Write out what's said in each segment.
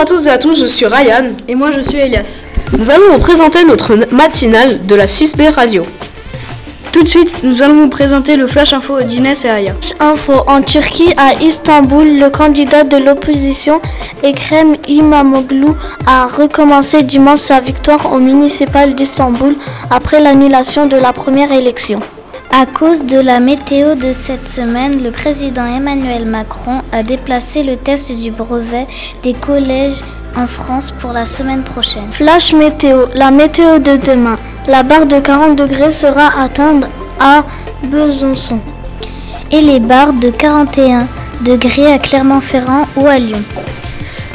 à tous et à tous, je suis Ryan. Et moi je suis Elias. Nous allons vous présenter notre matinale de la 6B Radio. Tout de suite, nous allons vous présenter le Flash Info d'Inès et Aya. Info en Turquie, à Istanbul, le candidat de l'opposition, Ekrem İmamoğlu, a recommencé dimanche sa victoire au municipal d'Istanbul après l'annulation de la première élection. À cause de la météo de cette semaine, le président Emmanuel Macron a déplacé le test du brevet des collèges en France pour la semaine prochaine. Flash météo, la météo de demain. La barre de 40 degrés sera atteinte à Besançon et les barres de 41 degrés à Clermont-Ferrand ou à Lyon.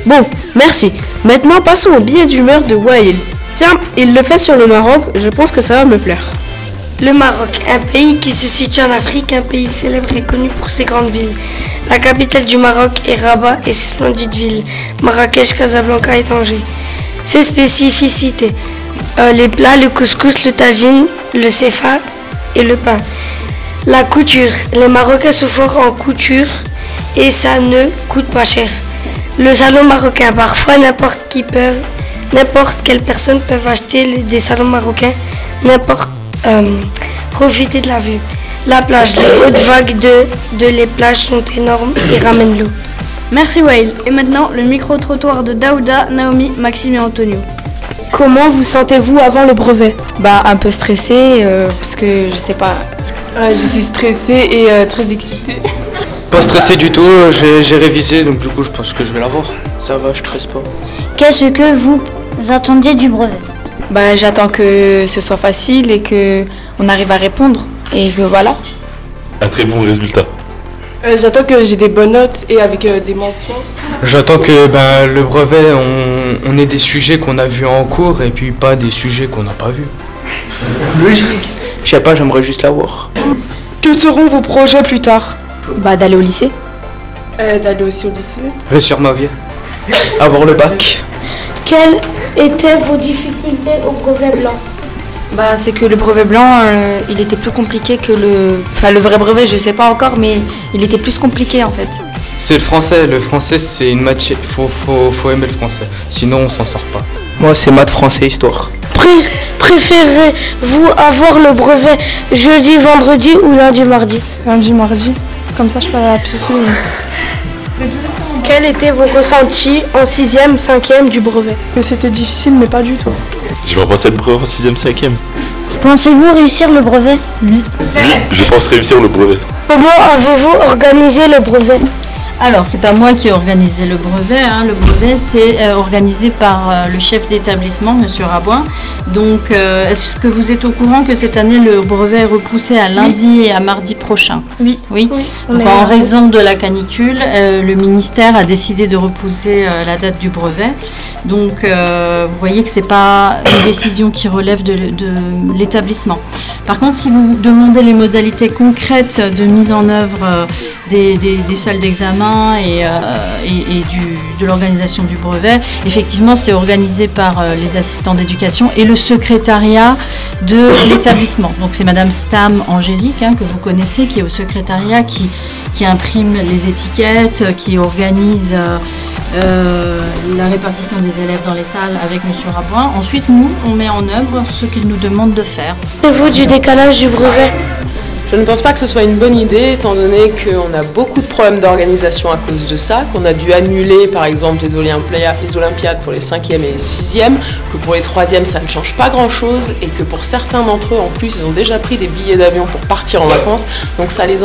Bon, merci. Maintenant passons au billet d'humeur de Wael. Tiens, il le fait sur le Maroc, je pense que ça va me plaire. Le Maroc, un pays qui se situe en Afrique, un pays célèbre et connu pour ses grandes villes. La capitale du Maroc est Rabat et ses splendides villes, Marrakech, Casablanca et Tanger. Ses spécificités, euh, les plats, le couscous, le tagine, le sefa et le pain. La couture, les Marocains sont forts en couture et ça ne coûte pas cher. Le salon marocain, parfois n'importe qui peut, n'importe quelle personne peut acheter des salons marocains, n'importe euh, profiter de la vue. La plage, les hautes vagues de, de les plages sont énormes et ramènent l'eau. Merci Wael. Et maintenant, le micro-trottoir de Daouda, Naomi, Maxime et Antonio. Comment vous sentez-vous avant le brevet? Bah un peu stressé euh, parce que je sais pas. je suis stressée et euh, très excitée. Pas stressé du tout, j'ai révisé donc du coup je pense que je vais l'avoir. Ça va, je stresse pas. Qu'est-ce que vous attendiez du brevet? Bah, j'attends que ce soit facile et que on arrive à répondre et que voilà. Un très bon résultat. Euh, j'attends que j'ai des bonnes notes et avec euh, des mentions. J'attends que ben, le brevet, on, on ait des sujets qu'on a vus en cours et puis pas des sujets qu'on n'a pas vus. Logique. Je sais pas, j'aimerais juste l'avoir. Que seront vos projets plus tard? Bah d'aller au lycée. Euh, d'aller aussi au lycée. Réussir ma vie. Avoir le bac. Quelles étaient vos difficultés au brevet blanc Bah c'est que le brevet blanc, euh, il était plus compliqué que le... Enfin le vrai brevet, je sais pas encore, mais il était plus compliqué en fait. C'est le français. Le français, c'est une matière. Faut, faut, faut aimer le français. Sinon, on s'en sort pas. Moi, c'est maths, français, histoire. Préférez-vous avoir le brevet jeudi, vendredi ou lundi, mardi? Lundi, mardi. Comme ça, je peux aller à la piscine. Quels étaient vos ressentis en 6e, 5e du brevet? Que c'était difficile, mais pas du tout. Je vais passer le brevet en 6ème, 5ème. Pensez-vous réussir le brevet? Oui. Oui, je pense réussir le brevet. Comment avez-vous organisé le brevet? Alors, c'est pas moi qui ai organisé le brevet. hein. Le brevet, c'est euh, organisé par euh, le chef d'établissement, Monsieur Rabouin. Donc, euh, est-ce que vous êtes au courant que cette année, le brevet est repoussé à lundi et à mardi prochain? Oui. Oui. Donc, en raison de la canicule, le ministère a décidé de repousser la date du brevet. Donc, vous voyez que c'est pas une décision qui relève de, de l'établissement. Par contre, si vous demandez les modalités concrètes de mise en œuvre des, des- des salles d'examen et, euh, et- du- de l'organisation du brevet, effectivement, c'est organisé par euh, les assistants d'éducation et le secrétariat de l'établissement. Donc, c'est Madame Stam Angélique, hein, que vous connaissez, qui est au secrétariat, qui, qui imprime les étiquettes, qui organise euh, la répartition des élèves dans les salles avec Monsieur Rabouin. Ensuite, nous, on met en œuvre ce qu'il nous demande de faire. Pensez-vous du décalage du brevet Je ne pense pas que ce soit une bonne idée, étant donné qu'on a beaucoup de problèmes d'organisation à cause de ça, qu'on a dû annuler par exemple les, Olympia- les Olympiades pour les 5e et les 6e, que pour les 3e ça ne change pas grand-chose, et que pour certains d'entre eux en plus ils ont déjà pris des billets d'avion pour partir en vacances, donc ça les,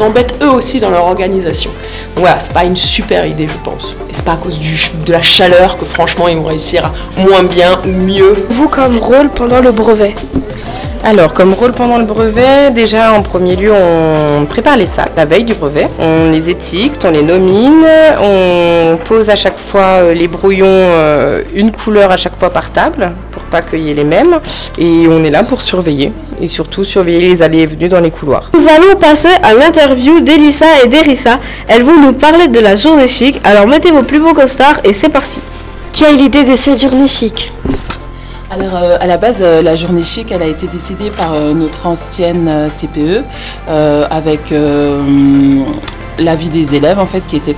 embête eux aussi dans leur organisation. Donc voilà, c'est pas une super idée je pense. Et c'est pas à cause de la chaleur que franchement ils vont réussir moins bien ou mieux Vous comme rôle pendant le brevet Alors, comme rôle pendant le brevet, déjà en premier lieu, on prépare les sacs la veille du brevet. On les étiquette, on les nomine, on pose à chaque fois euh, les brouillons, euh, une couleur à chaque fois par table, pour pas qu'il y ait les mêmes. Et on est là pour surveiller, et surtout surveiller les allées et venues dans les couloirs. Nous allons passer à l'interview d'Elissa et d'Erissa. Elles vont nous parler de la journée chic. Alors mettez vos plus beaux costards et c'est parti. Qui a eu l'idée de cette journée chic? Alors euh, à la base, euh, la journée chic, elle a été décidée par euh, notre ancienne CPE avec l'avis des élèves en fait qui était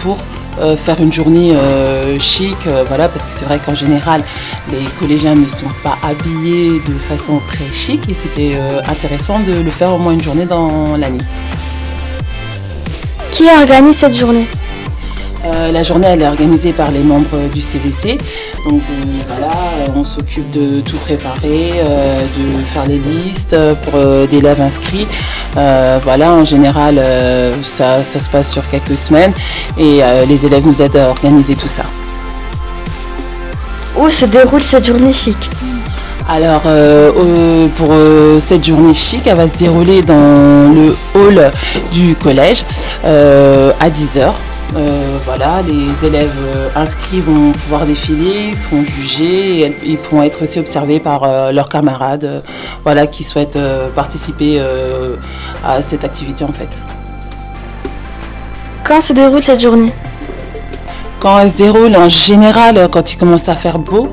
pour faire une journée chic, voilà, parce que c'est vrai qu'en général, les collégiens ne sont pas habillés de façon très chic et c'était intéressant de le faire au moins une journée dans l'année. Qui organise cette journée? Euh, la journée elle est organisée par les membres du CVC. Donc euh, voilà, on s'occupe de tout préparer, euh, de faire les listes pour euh, d'élèves inscrits. Voilà, en général ça, ça se passe sur quelques semaines et les élèves nous aident à organiser tout ça. Où se déroule cette journée chic? Alors, euh, pour euh, cette journée chic, elle va se dérouler dans le hall du collège euh, à 10h. Voilà, les élèves euh, inscrits vont pouvoir défiler, seront jugés et ils pourront être aussi observés par euh, leurs camarades euh, voilà, qui souhaitent euh, participer euh, à cette activité en fait. Quand se déroule cette journée? Quand elle se déroule, en général, euh, quand il commence à faire beau,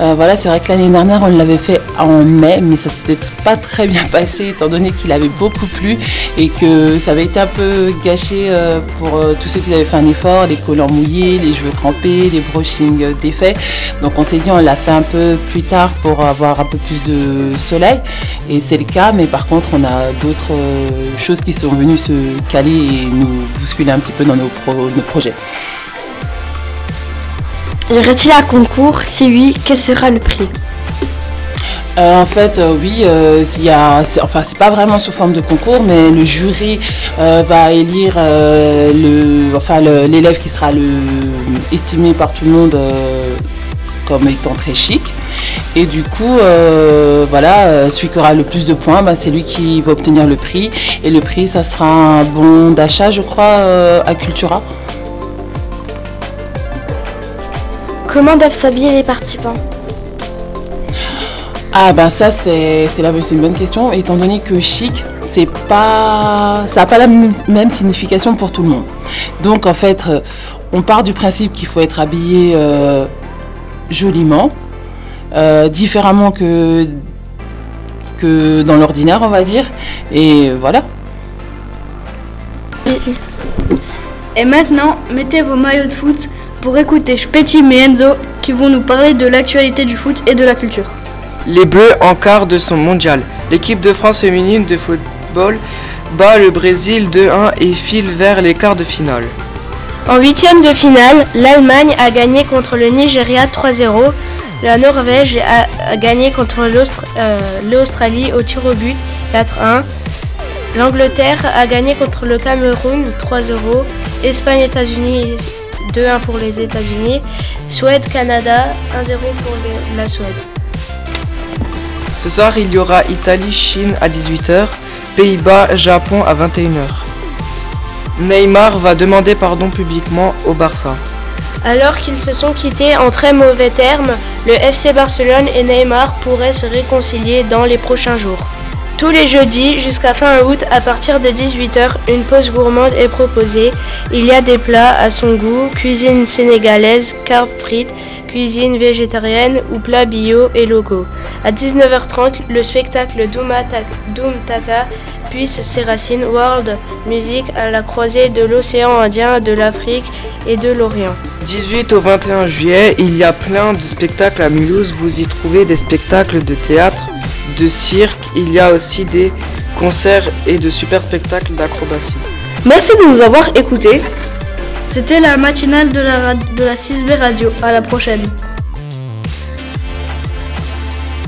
euh, voilà, c'est vrai que l'année dernière, on l'avait fait en mai, mais ça s'était pas très bien passé, étant donné qu'il avait beaucoup plu et que ça avait été un peu gâché euh, pour tous ceux qui avaient fait un effort, les collants mouillés, les cheveux trempés, les brushings défaits. Donc on s'est dit, on l'a fait un peu plus tard pour avoir un peu plus de soleil, et c'est le cas, mais par contre, on a d'autres choses qui sont venues se caler et nous bousculer un petit peu dans nos projets. Y aurait-il un concours Si oui, quel sera le prix Euh, en fait, euh, oui, euh, il y a, enfin, c'est pas vraiment sous forme de concours, mais le jury euh, va élire le, enfin, l'élève qui sera le, estimé par tout le monde comme étant très chic. Et du coup, voilà, celui qui aura le plus de points, bah, c'est lui qui va obtenir le prix. Et le prix, ça sera un bon d'achat, je crois, à Cultura. Comment doivent s'habiller les participants Ah ben ça c'est une bonne question étant donné que chic c'est pas ça n'a pas la même signification pour tout le monde. Donc en fait euh, on part du principe qu'il faut être habillé euh, joliment, euh, différemment que que dans l'ordinaire on va dire et voilà. Merci. Et maintenant, mettez vos maillots de foot pour écouter Spetti et Enzo qui vont nous parler de l'actualité du foot et de la culture. Les Bleus en quart de son mondial. L'équipe de France féminine de football bat le Brésil 2-1 et file vers les quarts de finale. En huitième de finale, l'Allemagne a gagné contre le Nigeria 3-0. La Norvège a, gagné contre euh, l'Australie au tir au but 4-1. L'Angleterre a gagné contre le Cameroun 3-0. Espagne-États-Unis 2-1 pour les États-Unis. Suède-Canada 1-0 pour la Suède. Ce soir, il y aura Italie-Chine à 18h, Pays-Bas-Japon à 21h. Neymar va demander pardon publiquement au Barça. Alors qu'ils se sont quittés en très mauvais termes, le FC Barcelone et Neymar pourraient se réconcilier dans les prochains jours. Tous les jeudis jusqu'à fin août, à partir de 18h, une pause gourmande est proposée. Il y a des plats à son goût, cuisine sénégalaise, carpes frites, cuisine végétarienne ou plats bio et locaux. À 19h30, le spectacle Doom Taka puise ses racines world music à la croisée de l'océan Indien, de l'Afrique et de l'Orient. 18 au 21 juillet, il y a plein de spectacles à Mulhouse. Vous y trouvez des spectacles de théâtre, de cirque. Il y a aussi des concerts et de super spectacles d'acrobatie. Merci de nous avoir écoutés. C'était la matinale de la, de la 6B Radio. À la prochaine.